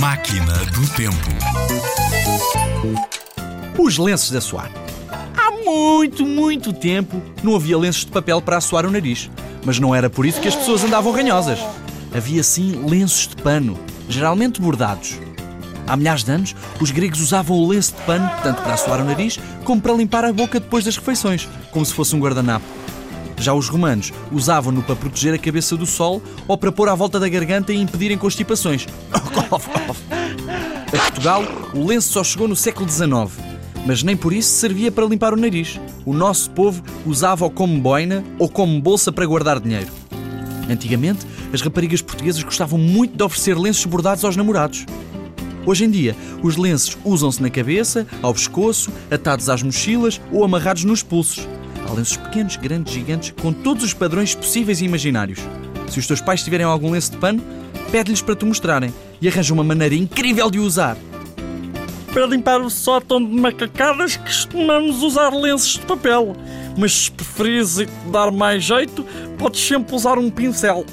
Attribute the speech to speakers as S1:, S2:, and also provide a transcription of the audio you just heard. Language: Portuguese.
S1: Máquina do Tempo.
S2: Os lenços de assoar. Há muito, muito tempo não havia lenços de papel para assoar o nariz. Mas não era por isso que as pessoas andavam ranhosas. Havia sim lenços de pano, geralmente bordados. Há milhares de anos, os gregos usavam o lenço de pano tanto para assoar o nariz como para limpar a boca depois das refeições, como se fosse um guardanapo. Já os romanos usavam-no para proteger a cabeça do sol ou para pôr à volta da garganta e impedirem constipações. A Portugal, o lenço só chegou no século XIX, mas nem por isso servia para limpar o nariz. O nosso povo usava-o como boina ou como bolsa para guardar dinheiro. Antigamente, as raparigas portuguesas gostavam muito de oferecer lenços bordados aos namorados. Hoje em dia, os lenços usam-se na cabeça, ao pescoço, atados às mochilas ou amarrados nos pulsos. Lenços pequenos, grandes, gigantes, com todos os padrões possíveis e imaginários. Se os teus pais tiverem algum lenço de pano, pede-lhes para te mostrarem e arranja uma maneira incrível de o usar.
S3: Para limpar o sótão de macacadas, costumamos usar lenços de papel. Mas se preferires e te dar mais jeito, podes sempre usar um pincel.